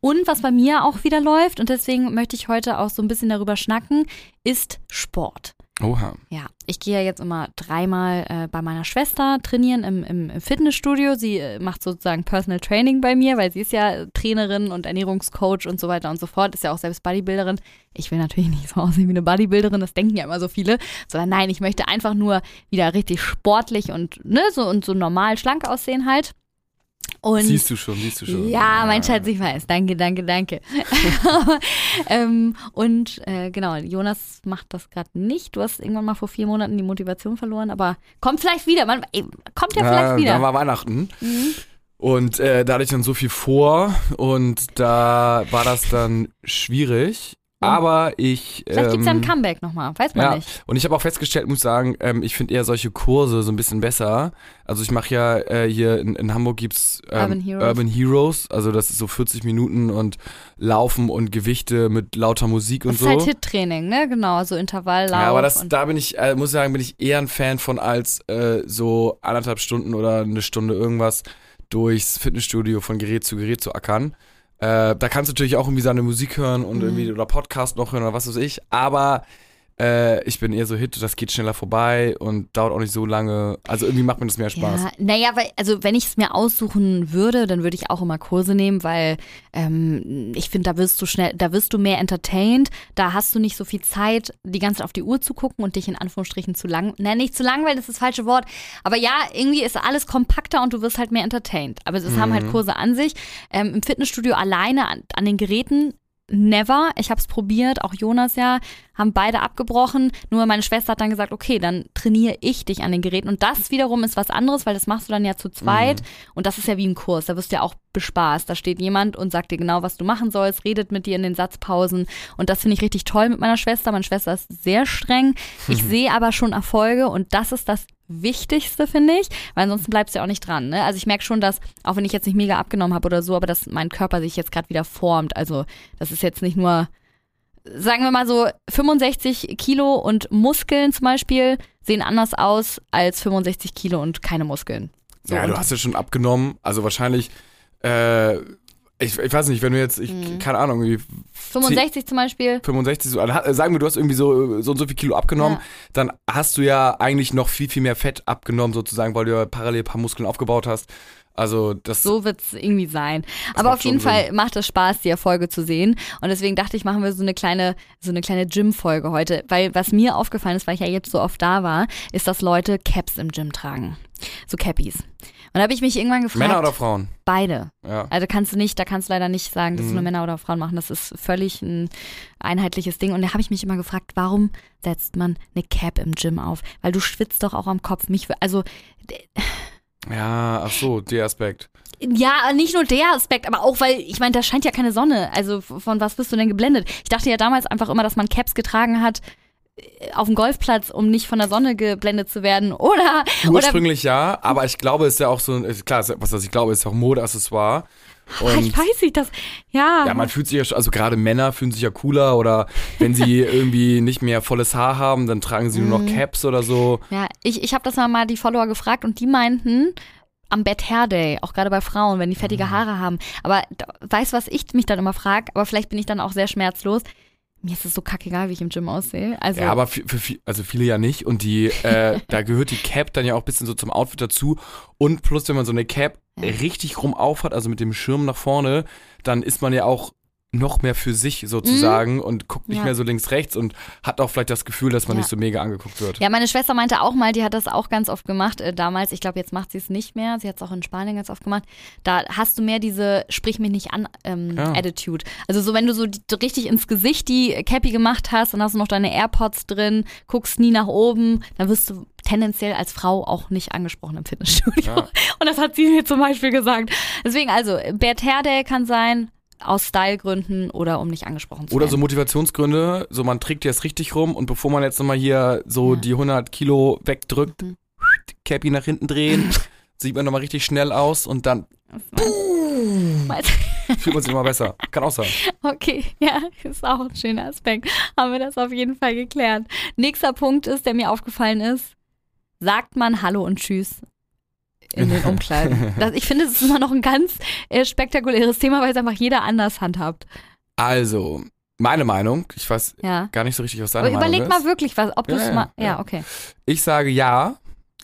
Und was bei mir auch wieder läuft, und deswegen möchte ich heute auch so ein bisschen darüber schnacken, ist Sport. Oha. Ja, ich gehe ja jetzt immer dreimal äh, bei meiner Schwester trainieren im, im, Fitnessstudio. Sie äh, macht sozusagen Personal Training bei mir, weil sie ist ja Trainerin und Ernährungscoach und so weiter und so fort. Ist ja auch selbst Bodybuilderin. Ich will natürlich nicht so aussehen wie eine Bodybuilderin, das denken ja immer so viele. Sondern nein, ich möchte einfach nur wieder richtig sportlich und, ne, so und so normal schlank aussehen halt. Und Siehst du schon, siehst du schon. ja, mein Schatz, ich weiß. Danke, danke, danke. ähm, und äh, genau, Jonas macht das gerade nicht. Du hast irgendwann mal vor vier Monaten die Motivation verloren, aber kommt vielleicht wieder. Man, ey, kommt ja vielleicht Ja, wieder. Dann war Weihnachten. Mhm. Und äh, da hatte ich dann so viel vor und da war das dann schwierig. Aber ich. Vielleicht gibt's ja ein ähm, Comeback nochmal, weiß man ja, nicht. und ich habe auch festgestellt, muss sagen, ähm, ich finde eher solche Kurse so ein bisschen besser. Also ich mache ja äh, hier in, in Hamburg gibt's ähm, Urban Heroes. Urban Heroes, also das ist so 40 Minuten und Laufen und Gewichte mit lauter Musik und Das ist so. halt Hit-Training, ne? Genau, so Intervalllauf. ja, aber das, da bin ich, äh, muss ich sagen, bin ich eher ein Fan von als äh, so anderthalb Stunden oder eine Stunde irgendwas durchs Fitnessstudio von Gerät zu Gerät zu ackern. Äh, da kannst du natürlich auch irgendwie seine Musik hören und Mhm. irgendwie oder Podcast noch hören oder was weiß ich. Aber äh, ich bin eher so Hit, das geht schneller vorbei und dauert auch nicht so lange. Also irgendwie macht mir das mehr Spaß. Ja, naja, weil, also wenn ich es mir aussuchen würde, dann würde ich auch immer Kurse nehmen, weil ähm, ich finde, da wirst du schnell, da wirst du mehr entertained, da hast du nicht so viel Zeit, die ganze Zeit auf die Uhr zu gucken und dich in Anführungsstrichen zu lang, nein, nicht zu langweilen, das ist das falsche Wort, aber ja, irgendwie ist alles kompakter und du wirst halt mehr entertained. Aber es haben halt Kurse an sich. Ähm, Im Fitnessstudio alleine an, an den Geräten never. Ich habe es probiert, auch Jonas ja, haben beide abgebrochen. Nur meine Schwester hat dann gesagt, okay, dann trainiere ich dich an den Geräten. Und das wiederum ist was anderes, weil das machst du dann ja zu zweit. Mhm. Und das ist ja wie ein Kurs, da wirst du ja auch bespaßt. Da steht jemand und sagt dir genau, was du machen sollst, redet mit dir in den Satzpausen. Und das finde ich richtig toll mit meiner Schwester. Meine Schwester ist sehr streng. Ich mhm. sehe aber schon Erfolge und das ist das Wichtigste, finde ich, weil ansonsten bleibst du ja auch nicht dran. Ne? Also ich merke schon, dass, auch wenn ich jetzt nicht mega abgenommen habe oder so, aber dass mein Körper sich jetzt gerade wieder formt. Also das ist jetzt nicht nur, sagen wir mal so, 65 Kilo und Muskeln zum Beispiel sehen anders aus als 65 Kilo und keine Muskeln. So, ja, du hast ja schon abgenommen, also wahrscheinlich äh, ich, ich weiß nicht, wenn du jetzt, ich, mhm. keine Ahnung, irgendwie 65 zum Beispiel. 65, so, sagen wir, du hast irgendwie so, so und so viel Kilo abgenommen, ja. dann hast du ja eigentlich noch viel, viel mehr Fett abgenommen, sozusagen, weil du ja parallel ein paar Muskeln aufgebaut hast. Also das. So wird es irgendwie sein. Aber auf jeden Fall macht es Spaß, die Erfolge zu sehen. Und deswegen dachte ich, machen wir so eine kleine, so eine kleine Gym-Folge heute. Weil was mir aufgefallen ist, weil ich ja jetzt so oft da war, ist, dass Leute Caps im Gym tragen. So Cappies. Und da habe ich mich irgendwann gefragt. Männer oder Frauen? Beide. Ja. Also kannst du nicht, da kannst du leider nicht sagen, dass mhm. nur Männer oder Frauen machen. Das ist völlig ein einheitliches Ding. Und da habe ich mich immer gefragt, warum setzt man eine Cap im Gym auf? Weil du schwitzt doch auch am Kopf. Mich, also. Ja, ach so, der Aspekt. Ja, nicht nur der Aspekt, aber auch, weil, ich meine, da scheint ja keine Sonne. Also von was bist du denn geblendet? Ich dachte ja damals einfach immer, dass man Caps getragen hat, auf dem Golfplatz, um nicht von der Sonne geblendet zu werden, oder? Ursprünglich oder, ja, aber ich glaube, es ist ja auch so, klar, was ich glaube, ist auch Modeaccessoire. Und ich weiß nicht, das, ja. Ja, man fühlt sich ja, schon, also gerade Männer fühlen sich ja cooler oder wenn sie irgendwie nicht mehr volles Haar haben, dann tragen sie nur noch mhm. Caps oder so. Ja, ich, ich habe das mal die Follower gefragt und die meinten, am Bad Hair Day, auch gerade bei Frauen, wenn die fettige mhm. Haare haben. Aber weißt was ich mich dann immer frage, aber vielleicht bin ich dann auch sehr schmerzlos mir ist es so kackegal, wie ich im Gym aussehe. Also ja, aber für, für also viele ja nicht. Und die, äh, da gehört die Cap dann ja auch ein bisschen so zum Outfit dazu. Und plus, wenn man so eine Cap ja. richtig rum auf hat, also mit dem Schirm nach vorne, dann ist man ja auch noch mehr für sich sozusagen mhm. und guckt nicht ja. mehr so links rechts und hat auch vielleicht das Gefühl, dass man ja. nicht so mega angeguckt wird. Ja, meine Schwester meinte auch mal, die hat das auch ganz oft gemacht äh, damals. Ich glaube, jetzt macht sie es nicht mehr. Sie hat es auch in Spanien ganz oft gemacht. Da hast du mehr diese Sprich mich nicht an ähm, ja. Attitude. Also so, wenn du so die, richtig ins Gesicht die Cappy gemacht hast, dann hast du noch deine AirPods drin, guckst nie nach oben, dann wirst du tendenziell als Frau auch nicht angesprochen im Fitnessstudio. Ja. Und das hat sie mir zum Beispiel gesagt. Deswegen also, Bert Herde kann sein, aus Stylegründen oder um nicht angesprochen zu werden. Oder so Motivationsgründe, so man trägt jetzt richtig rum und bevor man jetzt nochmal hier so ja. die 100 Kilo wegdrückt, mhm. Cappy nach hinten drehen, sieht man nochmal richtig schnell aus und dann fühlt man sich immer besser. Kann auch sein. Okay, ja, ist auch ein schöner Aspekt. Haben wir das auf jeden Fall geklärt. Nächster Punkt ist, der mir aufgefallen ist, sagt man Hallo und Tschüss in den Umkleiden. Das, ich finde, es ist immer noch ein ganz äh, spektakuläres Thema, weil es einfach jeder anders handhabt. Also, meine Meinung, ich weiß ja. gar nicht so richtig, was deine Aber überleg Meinung mal wirklich, was, ob du es ja, mal. Ja, okay. Ich sage ja.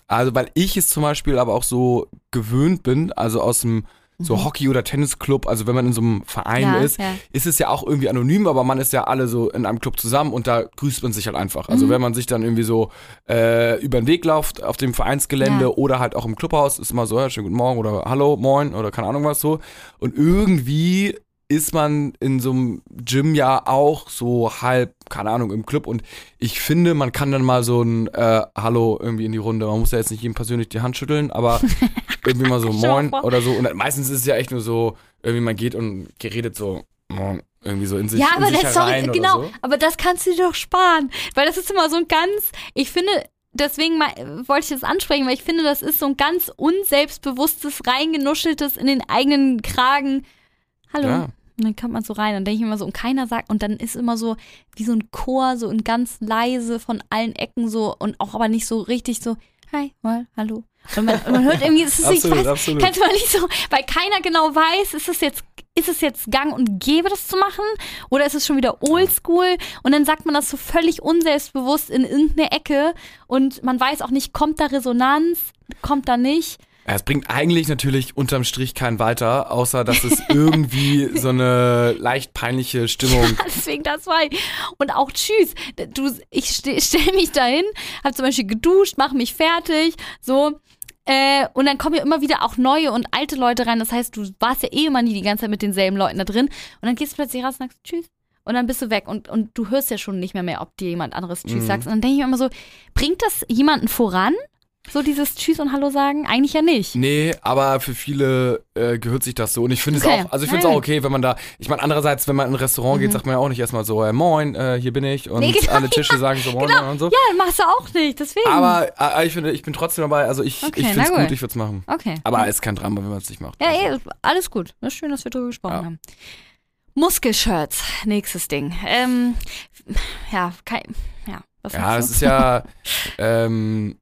Also, weil ich es zum Beispiel aber auch so gewöhnt bin, also aus dem so mhm. Hockey- oder Tennisclub, also wenn man in so einem Verein ja, ist, ja. ist es ja auch irgendwie anonym, aber man ist ja alle so in einem Club zusammen und da grüßt man sich halt einfach. Also mhm. wenn man sich dann irgendwie so äh, über den Weg läuft auf dem Vereinsgelände ja. oder halt auch im Clubhaus, ist immer so, ja, schönen guten Morgen oder Hallo, Moin oder keine Ahnung was so. Und irgendwie ist man in so einem Gym ja auch so halb, keine Ahnung, im Club und ich finde, man kann dann mal so ein äh, Hallo irgendwie in die Runde. Man muss ja jetzt nicht jedem persönlich die Hand schütteln, aber irgendwie mal so Moin oder so. Und meistens ist es ja echt nur so, irgendwie man geht und geredet so Moin irgendwie so in sich, ja, aber sich das, sorry, genau, so. aber das kannst du dir doch sparen, weil das ist immer so ein ganz, ich finde, deswegen mal, wollte ich das ansprechen, weil ich finde, das ist so ein ganz unselbstbewusstes, reingenuscheltes in den eigenen Kragen. Hallo. Ja. Und dann kommt man so rein, dann denke ich immer so, und keiner sagt, und dann ist immer so wie so ein Chor, so in ganz leise von allen Ecken so und auch aber nicht so richtig so, hi, mal, hallo. Und man, man hört irgendwie, es ist absolut, ich weiß, absolut. kannst du mal nicht so, weil keiner genau weiß, ist es jetzt, ist es jetzt gang und gäbe, das zu machen? Oder ist es schon wieder oldschool? Und dann sagt man das so völlig unselbstbewusst in irgendeine Ecke und man weiß auch nicht, kommt da Resonanz, kommt da nicht. Es bringt eigentlich natürlich unterm Strich keinen weiter, außer dass es irgendwie so eine leicht peinliche Stimmung. Ja, deswegen das war ich. Und auch tschüss. Du, ich stelle mich dahin, habe zum Beispiel geduscht, mache mich fertig, so Äh, und dann kommen ja immer wieder auch neue und alte Leute rein. Das heißt, du warst ja eh immer nie die ganze Zeit mit denselben Leuten da drin. Und dann gehst du plötzlich raus und sagst Tschüss. Und dann bist du weg und, und du hörst ja schon nicht mehr mehr, ob dir jemand anderes Tschüss Mhm. sagst. Und dann denke ich mir immer so, bringt das jemanden voran? So dieses Tschüss und Hallo sagen? Eigentlich ja nicht. Nee, aber für viele äh, gehört sich das so. Und ich finde Okay. es auch, also ich finde es Ja. auch okay, wenn man da, ich meine, andererseits, wenn man in ein Restaurant geht, Mhm. sagt man ja auch nicht erstmal so, äh, moin, äh, hier bin ich. Und Nee, genau, alle Tische sagen so moin und so. Ja, machst du auch nicht, deswegen. Aber äh, ich finde, ich bin trotzdem dabei, also ich, Okay, ich finde es gut. gut, ich würde es machen. okay. Aber es ist kein Drama, wenn man es nicht macht. Ja, Also. eh, alles gut. Das ist schön, dass wir drüber gesprochen Ja. haben. Muskelshirts, nächstes Ding. Ähm, ja, kein, ja, was Ja, du? ist ja, ähm,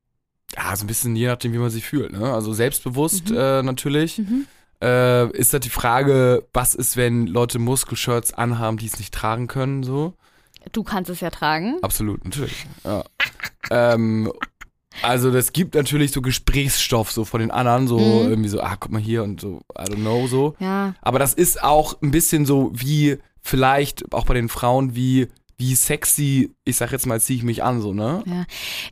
ja, so ein bisschen je nachdem, wie man sich fühlt. Ne? Also selbstbewusst Mhm. äh, natürlich. Mhm. Äh, ist halt die Frage, was ist, wenn Leute Muskelshirts anhaben, die es nicht tragen können, so? Du kannst es ja tragen. Absolut, natürlich. Ja. ähm, also das gibt natürlich so Gesprächsstoff so von den anderen, so Mhm. irgendwie so, ah, guck mal hier und so, I don't know, so. Ja, Aber das ist auch ein bisschen so wie vielleicht auch bei den Frauen, wie, wie sexy, ich sag jetzt mal, ziehe ich mich an, so, ne?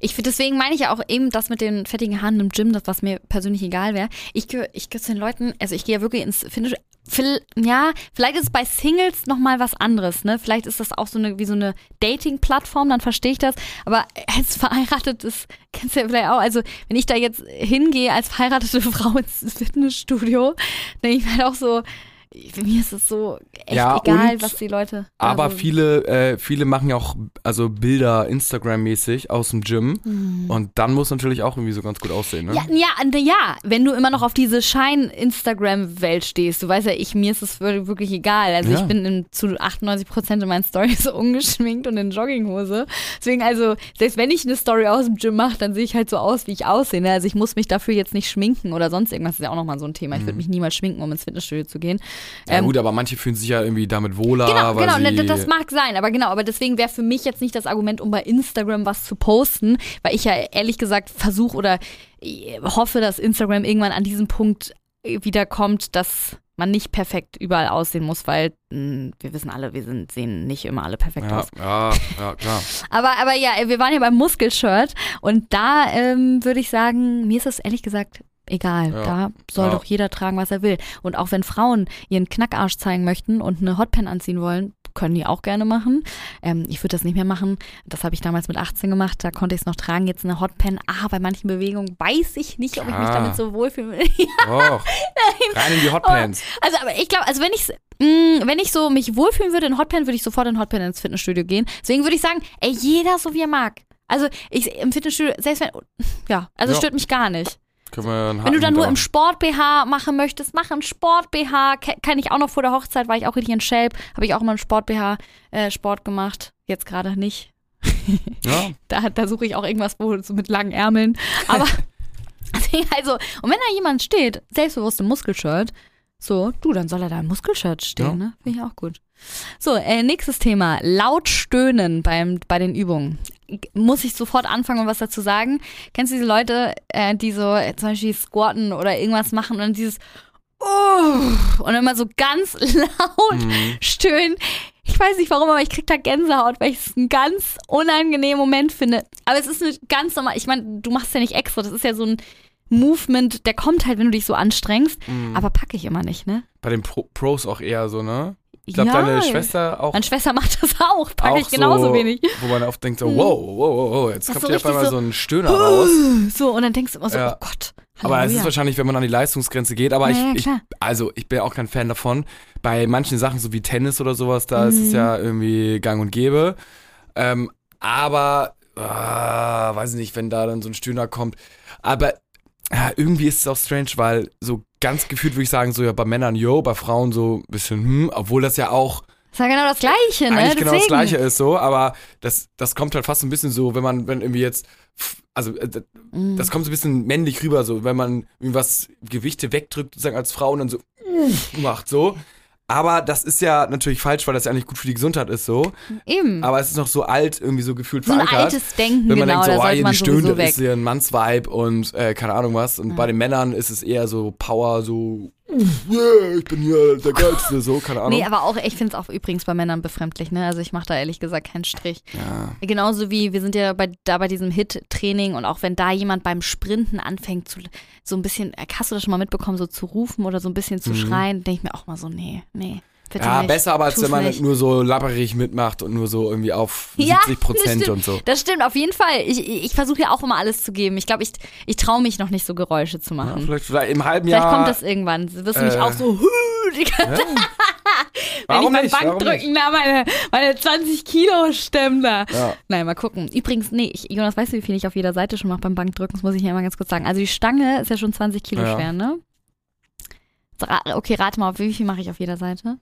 ich finde, deswegen meine ich ja auch eben das mit den fettigen Haaren im Gym, das was mir persönlich egal wäre. Ich gehöre ich gehör zu den Leuten, also ich gehe ja wirklich ins. Vil- Ja, vielleicht ist es bei Singles nochmal was anderes, ne? Vielleicht ist das auch so eine, wie so eine Dating-Plattform, dann verstehe ich das. Aber als verheiratetes, kennst du ja vielleicht auch, also wenn ich da jetzt hingehe als verheiratete Frau ins Fitnessstudio, denke ich mir halt auch so, mir ist es so echt Ja, egal, was die Leute. Aber also, viele, äh, viele machen ja auch also Bilder Instagram-mäßig aus dem Gym. Und dann muss natürlich auch irgendwie so ganz gut aussehen, ne? Ja, ja, ja, wenn du immer noch auf diese Schein-Instagram-Welt stehst, du weißt ja, ich, mir ist es wir- wirklich egal. Also Ja. ich bin in, zu 98 Prozent in meinen Stories so ungeschminkt und in Jogginghose. Deswegen also, selbst wenn ich eine Story aus dem Gym mache, dann sehe ich halt so aus, wie ich aussehe. ne? Also ich muss mich dafür jetzt nicht schminken oder sonst irgendwas. Das ist ja auch nochmal so ein Thema. Ich würde mich niemals schminken, um ins Fitnessstudio zu gehen. Ja Ähm, gut, aber manche fühlen sich ja irgendwie damit wohler, Genau, genau, ne, das mag sein, aber genau, aber deswegen wäre für mich jetzt nicht das Argument, um bei Instagram was zu posten, weil ich ja ehrlich gesagt versuche oder äh, hoffe, dass Instagram irgendwann an diesem Punkt äh, wieder kommt, dass man nicht perfekt überall aussehen muss, weil mh, wir wissen alle, wir sind, sehen nicht immer alle perfekt ja, aus. ja, ja, klar. Aber, aber ja, wir waren ja beim Muskelshirt und da ähm, würde ich sagen, mir ist es ehrlich gesagt egal. Ja. Da soll Ja. doch jeder tragen, was er will. Und auch wenn Frauen ihren Knackarsch zeigen möchten und eine Hotpan anziehen wollen, können die auch gerne machen. Ähm, ich würde das nicht mehr machen. Das habe ich damals mit 18 gemacht. Da konnte ich es noch tragen. Jetzt eine Hotpan. Ah, bei manchen Bewegungen weiß ich nicht, ob ich mich Ah. damit so wohlfühle. Doch. Rein in die Hotpants. Also, aber ich glaube, also wenn ich wenn ich so mich wohlfühlen würde in Hotpan, würde ich sofort in Hotpan ins Fitnessstudio gehen. Deswegen würde ich sagen, ey, jeder so wie er mag. Also ich im Fitnessstudio, selbst wenn, ja, also Ja. stört mich gar nicht. Können wir einen Wenn du dann nur im Haken Sport BH machen möchtest, mach einen Sport BH. Ke- Kann ich auch noch vor der Hochzeit, war ich auch richtig in Shape, habe ich auch mal einen Sport BH äh, Sport gemacht. Jetzt gerade nicht. Ja, Da, da suche ich auch irgendwas wo, so mit langen Ärmeln. Aber also, und wenn da jemand steht, selbstbewusst im Muskelshirt, so, du, dann soll er da im Muskelshirt stehen, Ja. ne? Finde ich auch gut. So, äh, nächstes Thema. Laut stöhnen beim, bei den Übungen. Muss ich sofort anfangen und was dazu sagen? Kennst du diese Leute, äh, die so äh, zum Beispiel squatten oder irgendwas machen und dann dieses oh, und immer so ganz laut Mhm. stöhnen. Ich weiß nicht warum, aber ich krieg da Gänsehaut, weil ich es einen ganz unangenehmen Moment finde. Aber es ist eine ganz normal, ich meine, du machst ja nicht extra, das ist ja so ein Movement, der kommt halt, wenn du dich so anstrengst, Mhm. aber packe ich immer nicht, ne? Bei den Pro Pros auch eher so, ne? Ich glaube, ja, deine Schwester auch. Meine Schwester macht das auch, packe auch ich genauso so, wenig. Wo man oft denkt so, Mhm. wow, wow, wow, jetzt kommt so hier auf einmal richtig so, ein Stöhner raus. So, und dann denkst du immer so, Ja. oh Gott. Aber es ist Halleluja. wahrscheinlich, wenn man an die Leistungsgrenze geht. Aber Ja, ich, ich, also ich bin auch kein Fan davon. Bei manchen Sachen, so wie Tennis oder sowas, da ist es Mhm. ja irgendwie gang und gäbe. Ähm, aber, ah, weiß ich nicht, wenn da dann so ein Stöhner kommt. Aber ja, irgendwie ist es auch strange, weil so ganz gefühlt würde ich sagen, so ja bei Männern, yo, bei Frauen so ein bisschen, hm, obwohl das ja auch Das ist ja genau das Gleiche, ne? eigentlich genau das Deswegen. Gleiche ist so, aber das, das kommt halt fast ein bisschen so, wenn man, wenn irgendwie jetzt, also äh, das- Mhm. das kommt so ein bisschen männlich rüber, so, wenn man irgendwas Gewichte wegdrückt, sozusagen als Frau und dann so macht, so. Aber das ist ja natürlich falsch, weil das ja eigentlich gut für die Gesundheit ist, so. Eben. Aber es ist noch so alt, irgendwie so gefühlt so ein verankert. altes Denken, wenn man genau, denkt, so, da oh, sollte hier man die weg. ist hier ein Mannsvibe und äh, keine Ahnung was. Und bei den Männern ist es eher so Power, so yeah, ich bin hier der Geilste, so, keine Ahnung. Nee, aber auch, ich finde es auch übrigens bei Männern befremdlich, ne? Also ich mache da ehrlich gesagt keinen Strich. ja. Genauso wie wir sind ja bei, da bei diesem Hit-Training und auch wenn da jemand beim Sprinten anfängt, zu, so ein bisschen, äh, hast du das schon mal mitbekommen, so zu rufen oder so ein bisschen zu Mhm. schreien, denke ich mir auch mal so, nee, nee. Bitte Ja, nicht, besser aber, als tu's wenn man nicht. nur so labberig mitmacht und nur so irgendwie auf Ja, 70 Prozent und so. Das stimmt, auf jeden Fall. Ich, ich, versuche ja auch immer alles zu geben. Ich glaube, ich, ich traue mich noch nicht so Geräusche zu Ja, machen. vielleicht, vielleicht im halben Vielleicht Jahr. kommt das irgendwann. Wirst du mich äh, auch so, die ganze ja. wenn ich nicht? beim Warum Bankdrücken da meine, meine 20 Kilo stemmen da. Ja. Nein, mal gucken. Übrigens, nee, ich, Jonas, weißt du, wie viel ich auf jeder Seite schon mache beim Bankdrücken? Das muss ich ja mal ganz kurz sagen. Also die Stange ist ja schon 20 Kilo Ja. schwer, ne? Okay, rate mal, auf wie viel mache ich auf jeder Seite?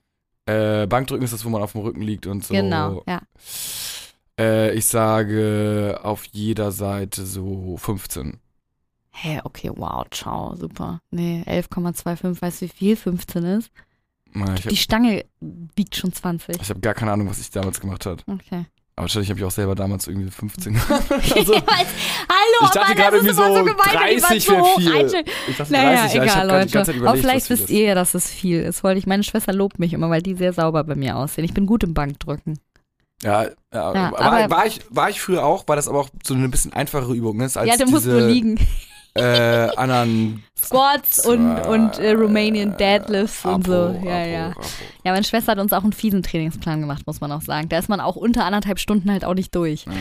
Äh, Bankdrücken ist das, wo man auf dem Rücken liegt und so. Genau, ja. Äh, ich sage auf jeder Seite so 15. Hä, okay, wow, ciao, super. Nee, 11,25, weißt du, wie viel 15 ist? Na, habe Die Stange wiegt schon 20. ich hab gar keine Ahnung, was ich damals gemacht habe. Okay. Aber wahrscheinlich habe ich auch selber damals irgendwie 15 gemacht. also, Hallo, ich dachte gerade irgendwie ist immer so gemein, wenn jemand 30 so wäre viel. Ich dachte Naja, 30, ja, ich egal, die ganze Leute. Zeit Aber überlegt, vielleicht wisst ist. ihr ja, dass es viel ist. Wollte ich, meine Schwester lobt mich immer, weil die sehr sauber bei mir aussehen. Ich bin gut im Bankdrücken. Ja, ja, Ja, aber aber- war, ich, war ich früher auch, war das aber auch so eine bisschen einfachere Übung, ne? Als ja, du musst nur liegen. Äh, anderen Squats und, und äh, Romanian äh, Deadlifts und so. Apo, Ja, Apo, ja. Apo. Ja, meine Schwester hat uns auch einen fiesen Trainingsplan gemacht, muss man auch sagen. Da ist man auch unter anderthalb Stunden halt auch nicht durch. Ja.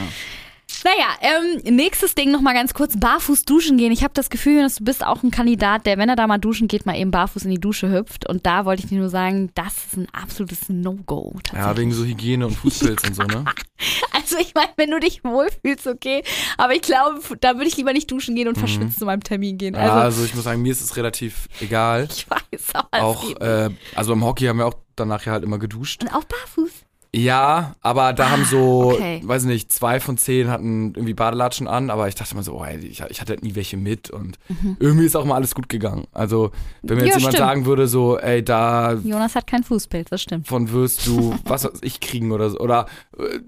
Naja, ähm, nächstes Ding nochmal ganz kurz, barfuß duschen gehen. Ich habe das Gefühl, dass du bist auch ein Kandidat, der, wenn er da mal duschen geht, mal eben barfuß in die Dusche hüpft. Und da wollte ich dir nur sagen, das ist ein absolutes No-Go. Ja, wegen so Hygiene und Fußpilz und so, ne? Also ich meine, wenn du dich wohlfühlst, okay. Aber ich glaube, da würde ich lieber nicht duschen gehen und verschwitzt zu meinem Termin gehen. Mhm. Ja, Also also ich muss sagen, mir ist es relativ egal. ich weiß, Auch, geht äh, also beim Hockey haben wir auch danach ja halt immer geduscht. Und auch barfuß. Ja, aber da haben so, Ah, okay. weiß nicht, zwei von zehn hatten irgendwie Badelatschen an, aber ich dachte immer so, oh, ey, ich, ich hatte halt nie welche mit und irgendwie ist auch mal alles gut gegangen. Also, wenn mir Mhm. Ja, jetzt jemand stimmt. sagen würde, so, ey, da Jonas hat keinen Fußpilz, das stimmt. von wirst du, was weiß ich, kriegen oder so, oder, äh,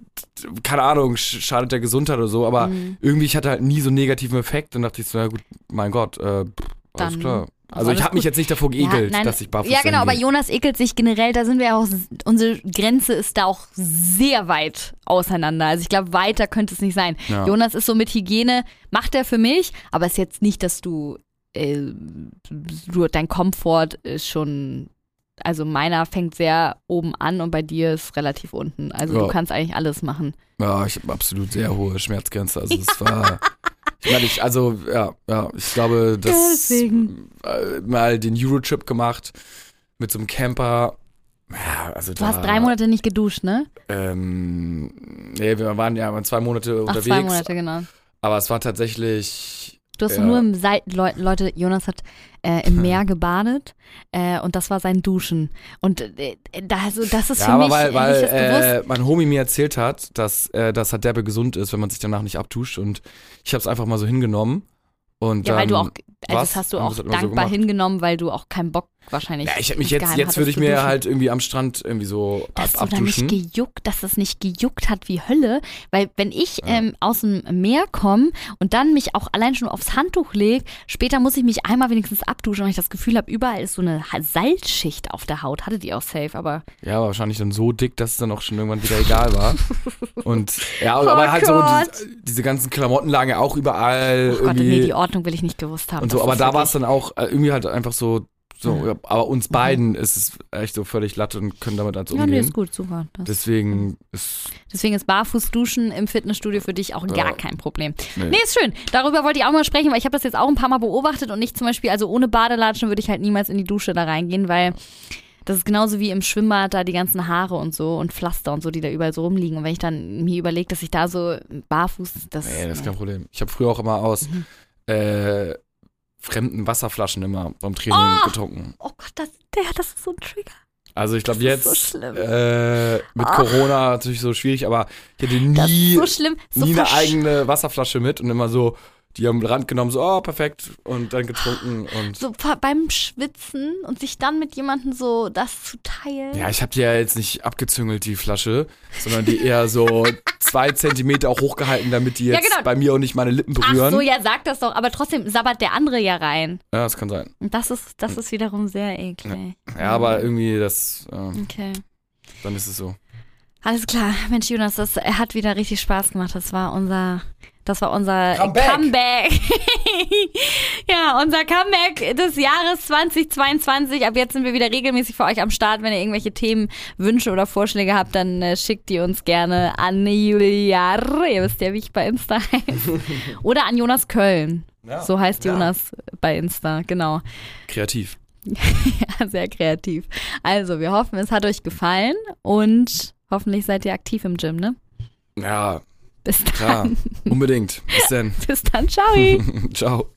keine Ahnung, sch- schadet der Gesundheit oder so, aber Mhm. irgendwie, ich hatte halt nie so einen negativen Effekt und dachte ich so, ja gut, mein Gott, äh, alles klar. Also ich habe mich jetzt nicht davor geekelt, nein, dass ich barfuß Ja, genau, aber. Jonas ekelt sich generell, da sind wir auch, unsere Grenze ist da auch sehr weit auseinander. Also ich glaube, weiter könnte es nicht sein. Ja. Jonas ist so mit Hygiene, macht er für mich, aber ist jetzt nicht, dass du, äh, du dein Komfort ist schon, also meiner fängt sehr oben an und bei dir ist relativ unten. Also Ja. du kannst eigentlich alles machen. Ja, ich habe absolut sehr hohe Schmerzgrenze. Also es war. Ich meine, ich, also, ja, ja, ich glaube, dass Deswegen. äh, mal den Eurotrip gemacht mit so einem Camper. Ja, also Du da, hast drei Monate nicht geduscht, ne? Ähm, nee, wir waren ja zwei Monate Ach, unterwegs. zwei Monate, genau. Aber es war tatsächlich. Du hast Ja. nur im Seil Leu Leute, Jonas hat äh, im Meer gebadet äh, und das war sein Duschen. Und äh, da, also, das ist Ja, für aber mich weil, weil das bewusst. äh, mein Homie mir erzählt hat, dass äh, das halt derbe gesund ist, wenn man sich danach nicht abduscht. Und ich habe es einfach mal so hingenommen. Und Ja, weil du auch, also das hast du auch das so dankbar gemacht. hingenommen, weil du auch keinen Bock wahrscheinlich Ja, ich habe mich jetzt, jetzt würde ich mir duschen. halt irgendwie am Strand irgendwie so dass ab, du da nicht abduschen. gejuckt, dass es nicht gejuckt hat wie Hölle, weil wenn ich ähm, aus dem Meer komme und dann mich auch allein schon aufs Handtuch lege, später muss ich mich einmal wenigstens abduschen, weil ich das Gefühl habe, überall ist so eine Salzschicht auf der Haut. Hattet ihr auch safe, aber Ja, aber wahrscheinlich dann so dick, dass es dann auch schon irgendwann wieder egal war. Und ja, Oh aber halt so Gott. die, diese ganzen Klamotten lagen ja auch überall oh Gott, nee, die Ordnung will ich nicht gewusst haben. und so. Aber da war es dann auch äh, irgendwie halt einfach so. So, Ja. aber uns beiden ist es echt so völlig latte und können damit halt so Ja, nee, umgehen. ist gut, super. Das, Deswegen ist deswegen ist Barfußduschen im Fitnessstudio für dich auch gar Ja. kein Problem. nee. Nee, ist schön. Darüber wollte ich auch mal sprechen, weil ich habe das jetzt auch ein paar Mal beobachtet und nicht zum Beispiel, also ohne Badelatschen würde ich halt niemals in die Dusche da reingehen, weil das ist genauso wie im Schwimmbad da die ganzen Haare und so und Pflaster und so, die da überall so rumliegen. Und wenn ich dann mir überlege, dass ich da so barfuß, das, Nee, das ist kein Problem. Ich habe früher auch immer aus Mhm. äh, fremden Wasserflaschen immer beim Training Oh! getrunken. Oh Gott, das, der, das ist so ein Trigger. Also ich glaube jetzt so schlimm. äh, mit Ah. Corona natürlich so schwierig, aber ich hatte Das nie, so schlimm. So nie eine eigene Wasserflasche mit und immer so die am Rand genommen, so, oh, perfekt, und dann getrunken und. So beim Schwitzen und sich dann mit jemandem so das zu teilen. Ja, ich habe die ja jetzt nicht abgezüngelt, die Flasche, sondern die eher so zwei Zentimeter auch hochgehalten, damit die Ja, jetzt genau. bei mir auch nicht meine Lippen Ach berühren. so, ja, sag das doch. Aber trotzdem sabbert der andere ja rein. Ja, das kann sein. Und das ist, das ist wiederum sehr eklig. Ja, aber irgendwie das, äh, Okay. dann ist es so. Alles klar. Mensch, Jonas, das hat wieder richtig Spaß gemacht. Das war unser, das war unser Comeback. Comeback. ja, unser Comeback des Jahres 2022. Ab jetzt sind wir wieder regelmäßig für euch am Start. Wenn ihr irgendwelche Themen, Wünsche oder Vorschläge habt, dann äh, schickt die uns gerne an Juliar. Ihr wisst ja, wie ich bei Insta heiße. oder an Jonas Köln. Ja. So heißt Ja. Jonas bei Insta, genau. Kreativ. Ja, sehr kreativ. Also, wir hoffen, es hat euch gefallen und hoffentlich seid ihr aktiv im Gym, ne? Ja, Bis dann. klar. Unbedingt. Bis dann. Bis dann. Ciao. Ciao.